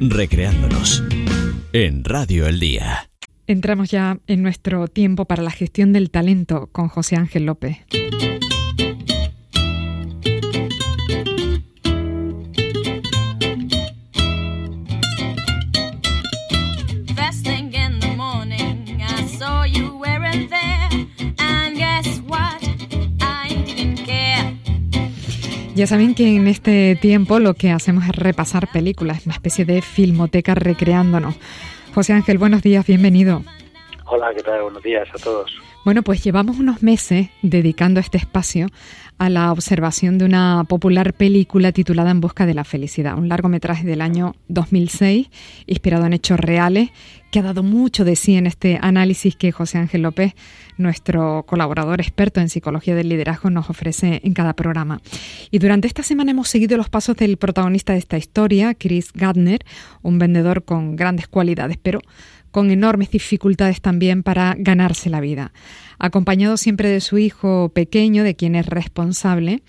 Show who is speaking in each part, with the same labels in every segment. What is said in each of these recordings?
Speaker 1: recreándonos en Radio El Día.
Speaker 2: Entramos ya en nuestro tiempo para la gestión del talento con José Ángel López. Ya saben que en este tiempo lo que hacemos es repasar películas, una especie de filmoteca recreándonos. José Ángel, buenos días, bienvenido.
Speaker 3: Hola, ¿qué tal? Buenos días a todos.
Speaker 2: Bueno, pues llevamos unos meses dedicando este espacio a la observación de una popular película titulada En Busca de la Felicidad, un largometraje del año 2006, inspirado en hechos reales, que ha dado mucho de sí en este análisis que José Ángel López, nuestro colaborador experto en psicología del liderazgo, nos ofrece en cada programa. Y durante esta semana hemos seguido los pasos del protagonista de esta historia, Chris Gardner, un vendedor con grandes cualidades, pero con enormes dificultades también para ganarse la vida. Acompañado siempre de su hijo pequeño, de quien es responsable,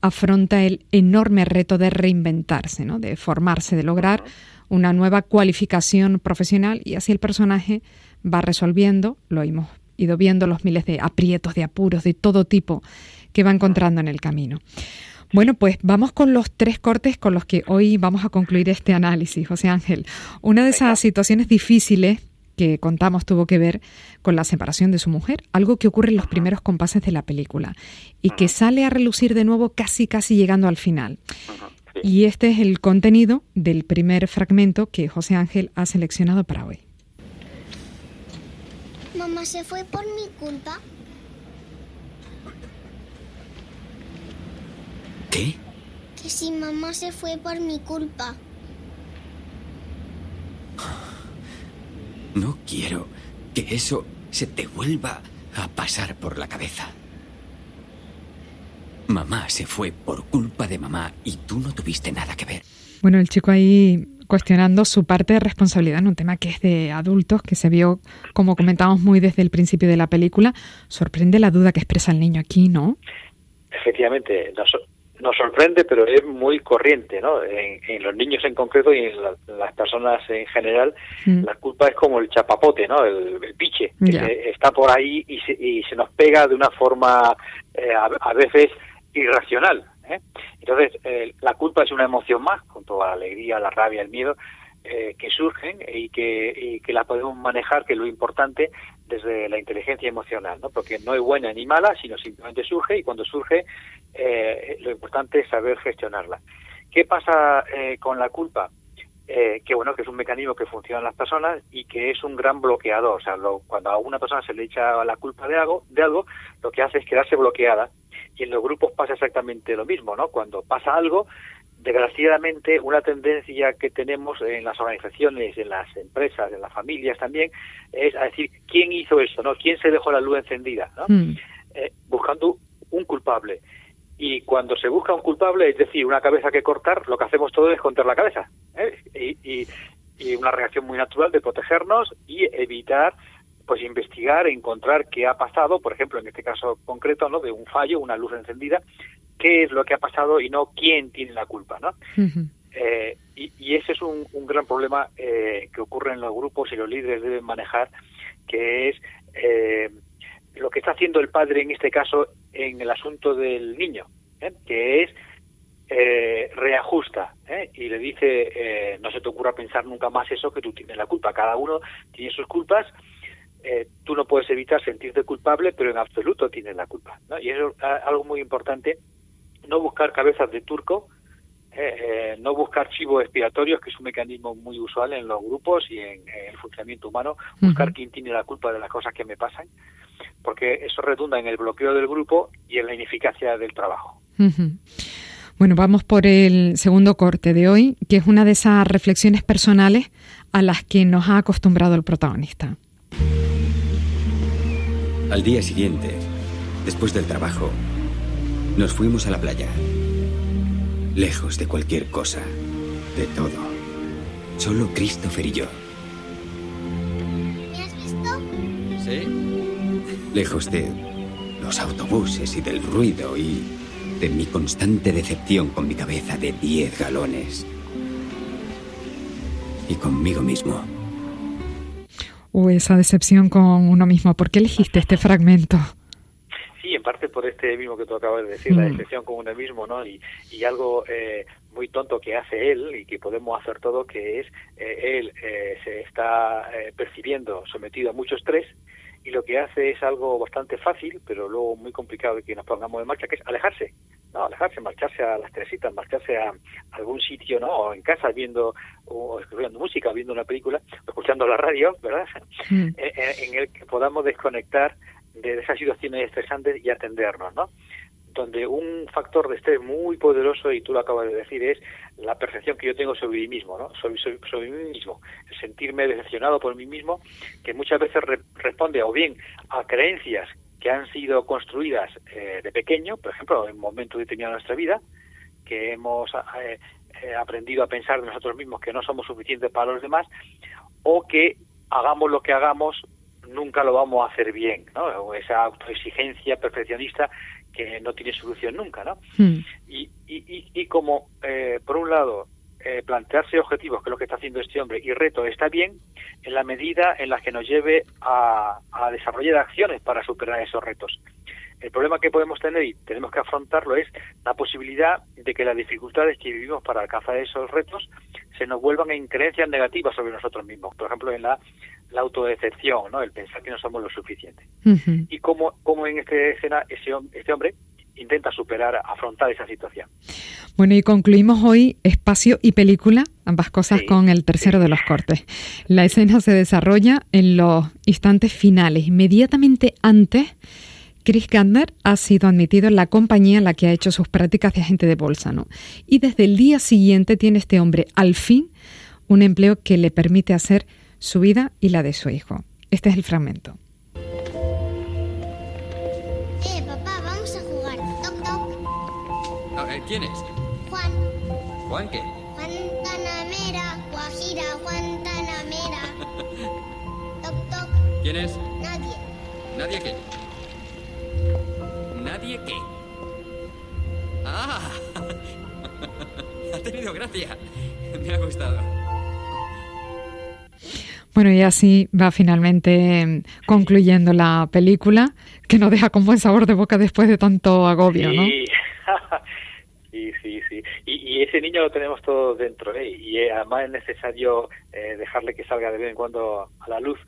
Speaker 2: afronta el enorme reto de reinventarse, ¿no? de formarse, de lograr una nueva cualificación profesional y así el personaje va resolviendo, lo hemos ido viendo, los miles de aprietos, de apuros, de todo tipo que va encontrando en el camino. Bueno, pues vamos con los tres cortes con los que hoy vamos a concluir este análisis, José Ángel. Una de esas situaciones difíciles que contamos tuvo que ver con la separación de su mujer, algo que ocurre en los primeros compases de la película y que sale a relucir de nuevo casi casi llegando al final. Y este es el contenido del primer fragmento que José Ángel ha seleccionado para hoy.
Speaker 4: Mamá se fue por mi culpa.
Speaker 5: ¿Qué?
Speaker 4: Que si mamá se fue por mi culpa.
Speaker 5: No quiero que eso se te vuelva a pasar por la cabeza. Mamá se fue por culpa de mamá y tú no tuviste nada que ver.
Speaker 2: Bueno, el chico ahí cuestionando su parte de responsabilidad en un tema que es de adultos, que se vio, como comentamos muy desde el principio de la película. Sorprende la duda que expresa el niño aquí, ¿no?
Speaker 3: Efectivamente, nos sorprende, pero es muy corriente, ¿no? En, los niños en concreto y en, las personas en general, mm. la culpa es como el chapapote, ¿no? El, piche, que está por ahí y se, y se, nos pega de una forma eh, a, veces irracional. ¿eh? Entonces, eh, la culpa es una emoción más, con toda la alegría, la rabia, el miedo, eh, que surgen y que, y que la podemos manejar, que es lo importante desde la inteligencia emocional, ¿no? porque no es buena ni mala, sino simplemente surge y cuando surge eh, lo importante es saber gestionarla. ¿Qué pasa eh, con la culpa? Eh, que bueno, que es un mecanismo que funciona en las personas y que es un gran bloqueador. O sea, cuando a una persona se le echa la culpa de algo, de algo, lo que hace es quedarse bloqueada. Y en los grupos pasa exactamente lo mismo, ¿no? Cuando pasa algo, desgraciadamente una tendencia que tenemos en las organizaciones, en las empresas, en las familias también, es a decir quién hizo eso, ¿no? ¿Quién se dejó la luz encendida? ¿no? Hmm. Eh, buscando un culpable. Y cuando se busca un culpable, es decir, una cabeza que cortar, lo que hacemos todo es contar la cabeza. ¿eh? Y, y, una reacción muy natural de protegernos y evitar pues investigar, encontrar qué ha pasado, por ejemplo, en este caso concreto, ¿no? de un fallo, una luz encendida, qué es lo que ha pasado y no quién tiene la culpa, ¿no? Eh, y, ese es un, gran problema eh, que ocurre en los grupos y los líderes deben manejar, que es eh, lo que está haciendo el padre en este caso en el asunto del niño, que es reajusta y le dice no se te ocurra pensar nunca más eso que tú tienes la culpa. Cada uno tiene sus culpas. tú no puedes evitar sentirte culpable, pero en absoluto tienes la culpa. Y eso es algo muy importante no buscar cabezas de turco, eh, eh, no buscar chivos expiatorios, que es un mecanismo muy usual en los grupos y en, el funcionamiento humano, buscar quién tiene la culpa de las cosas que me pasan, porque eso redunda en el bloqueo del grupo y en la ineficacia del trabajo.
Speaker 2: Bueno, vamos por el segundo corte de hoy, que es una de esas reflexiones personales a las que nos ha acostumbrado el protagonista.
Speaker 5: Al día siguiente, después del trabajo, nos fuimos a la playa. Lejos de cualquier cosa, de todo. Solo Christopher y yo.
Speaker 4: ¿Me has visto?
Speaker 5: Sí. Lejos de los autobuses y del ruido y de mi constante decepción con mi cabeza de 10 galones. y conmigo mismo.
Speaker 2: O esa decepción con uno mismo. ¿Por qué elegiste este fragmento?
Speaker 3: En parte por este mismo que tú acabas de decir, la mm. decepción con uno mismo, ¿no? Y, y algo eh, muy tonto que hace él y que podemos hacer todo, que es eh, él eh, se está percibiendo sometido a mucho estrés y lo que hace es algo bastante fácil, pero luego muy complicado de que nos pongamos en marcha, que es alejarse. No, alejarse, marcharse a las Teresitas, marcharse a algún sitio, ¿no? O en casa viendo o escuchando música, viendo una película, escuchando la radio, ¿verdad? Mm. En, el que podamos desconectar de esas situaciones estresantes y atendernos, ¿no? donde un factor de estrés muy poderoso, y tú lo acabas de decir, es la percepción que yo tengo sobre mí mismo, ¿no? sobre, sobre, mí mismo, el sentirme decepcionado por mí mismo, que muchas veces responde o bien a creencias que han sido construidas eh, de pequeño, por ejemplo, en momentos determinados de nuestra vida, que hemos eh, eh, aprendido a pensar de nosotros mismos que no somos suficientes para los demás, o que hagamos lo que hagamos, nunca lo vamos a hacer bien, ¿no? Esa autoexigencia perfeccionista que no tiene solución nunca, ¿no? Hmm. Y, y, y, como, eh, por un lado, eh, plantearse objetivos, que es lo que está haciendo este hombre, y reto está bien en la medida en la que nos lleve a, a desarrollar acciones para superar esos retos. El problema que podemos tener y tenemos que afrontarlo es la posibilidad de que las dificultades que vivimos para alcanzar esos retos se nos vuelvan en creencias negativas sobre nosotros mismos. Por ejemplo, en la la autodecepción, ¿no? el pensar que no somos lo suficiente. Y como, como en esta escena este hombre intenta superar, afrontar esa situación.
Speaker 2: Bueno, y concluimos hoy espacio y película, ambas cosas con el tercero de los cortes. La escena se desarrolla en los instantes finales, inmediatamente antes. Chris Gardner ha sido admitido en la compañía en la que ha hecho sus prácticas de agente de bolsa, ¿no? Y desde el día siguiente tiene este hombre al fin un empleo que le permite hacer su vida y la de su hijo. Este es el fragmento.
Speaker 4: Eh, papá, vamos a jugar. Toc, toc.
Speaker 5: Ah, eh, ¿Quién es?
Speaker 4: Juan.
Speaker 5: ¿Juan qué?
Speaker 4: Juan Tanamera, Guajira, Juan Tanamera. toc, toc.
Speaker 5: ¿Quién es?
Speaker 4: Nadie.
Speaker 5: ¿Nadie qué? ¿Nadie qué? ¡Ah! ha tenido gracia. Me ha gustado.
Speaker 2: Bueno, y así va finalmente em, concluyendo la película, que nos deja con buen sabor de boca después de tanto agobio, ¿no?
Speaker 3: Sí, sí, sí. Y, ese niño lo tenemos todos dentro, ¿eh? Y eh, además es necesario eh, dejarle que salga de vez en cuando a la luz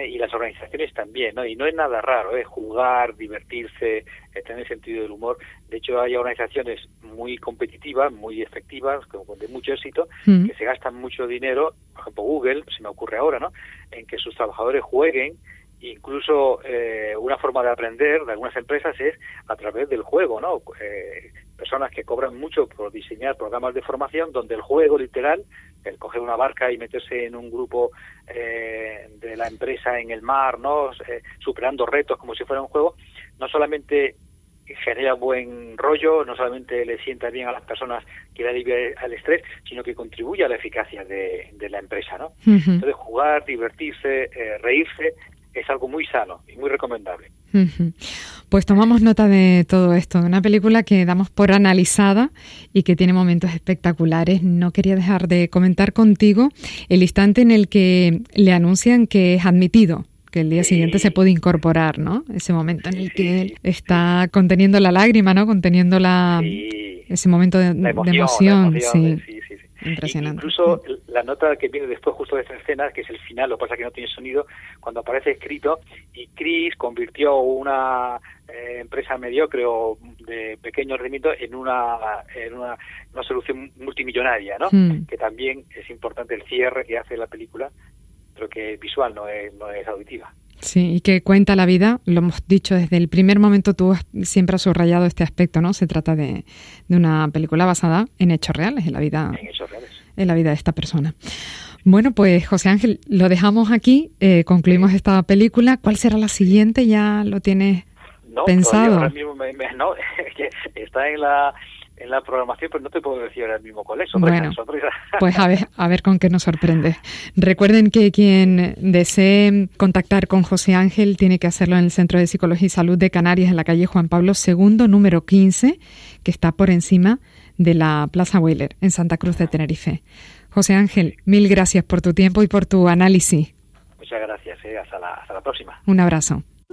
Speaker 3: ¿eh? y las organizaciones también, ¿no? Y no es nada raro, ¿eh? jugar, divertirse, eh, tener sentido del humor. De hecho, hay organizaciones muy competitivas, muy efectivas, con, de mucho éxito, mm. que se gastan mucho dinero, por ejemplo Google, se me ocurre ahora, ¿no? En que sus trabajadores jueguen incluso eh, una forma de aprender de algunas empresas es a través del juego, ¿no? Eh, personas que cobran mucho por diseñar programas de formación donde el juego literal, el coger una barca y meterse en un grupo eh, de la empresa en el mar, ¿no? Eh, superando retos como si fuera un juego, no solamente genera buen rollo, no solamente le sienta bien a las personas que le alivia el estrés, sino que contribuye a la eficacia de, la empresa, ¿no? Entonces, jugar, divertirse, eh, reírse, es algo muy sano y muy recomendable.
Speaker 2: Pues tomamos nota de todo esto, de una película que damos por analizada y que tiene momentos espectaculares. No quería dejar de comentar contigo el instante en el que le anuncian que es admitido que el día siguiente se puede incorporar, ¿no? Ese momento en el que él está conteniendo la lágrima, ¿no? Conteniendo la ese momento de, emoción, sí. Impresionante.
Speaker 3: Incluso la nota que viene después justo de esta escena, que es el final, lo que pasa es que no tiene sonido, cuando aparece escrito, y Chris convirtió una eh, empresa mediocre o de pequeño rendimiento en una, en una, solución multimillonaria, ¿no? Hmm. Que también es importante el cierre que hace la película, pero que visual, no es, no es auditiva.
Speaker 2: Sí, y que cuenta la vida, lo hemos dicho desde el primer momento, tú siempre has subrayado este aspecto, ¿no? Se trata de, de una película basada en hechos reales, en la vida,
Speaker 3: en.
Speaker 2: En la vida de esta persona. Bueno, pues José Ángel, lo dejamos aquí, eh, concluimos esta película. ¿Cuál será la siguiente? ¿Ya lo tienes pensado?
Speaker 3: Ahora mismo no, está en la en la programación, pero no te puedo decir ahora mismo cuál es.
Speaker 2: Bueno, pues a ver, a ver con qué nos sorprende. Recuerden que quien desee contactar con José Ángel tiene que hacerlo en el Centro de Psicología y Salud de Canarias, en la calle Juan Pablo II, número 15, que está por encima de la Plaza Wheeler, en Santa Cruz de Tenerife. José Ángel, mil gracias por tu tiempo y por tu análisis.
Speaker 3: Muchas gracias, eh. hasta, la, hasta la próxima.
Speaker 2: Un abrazo.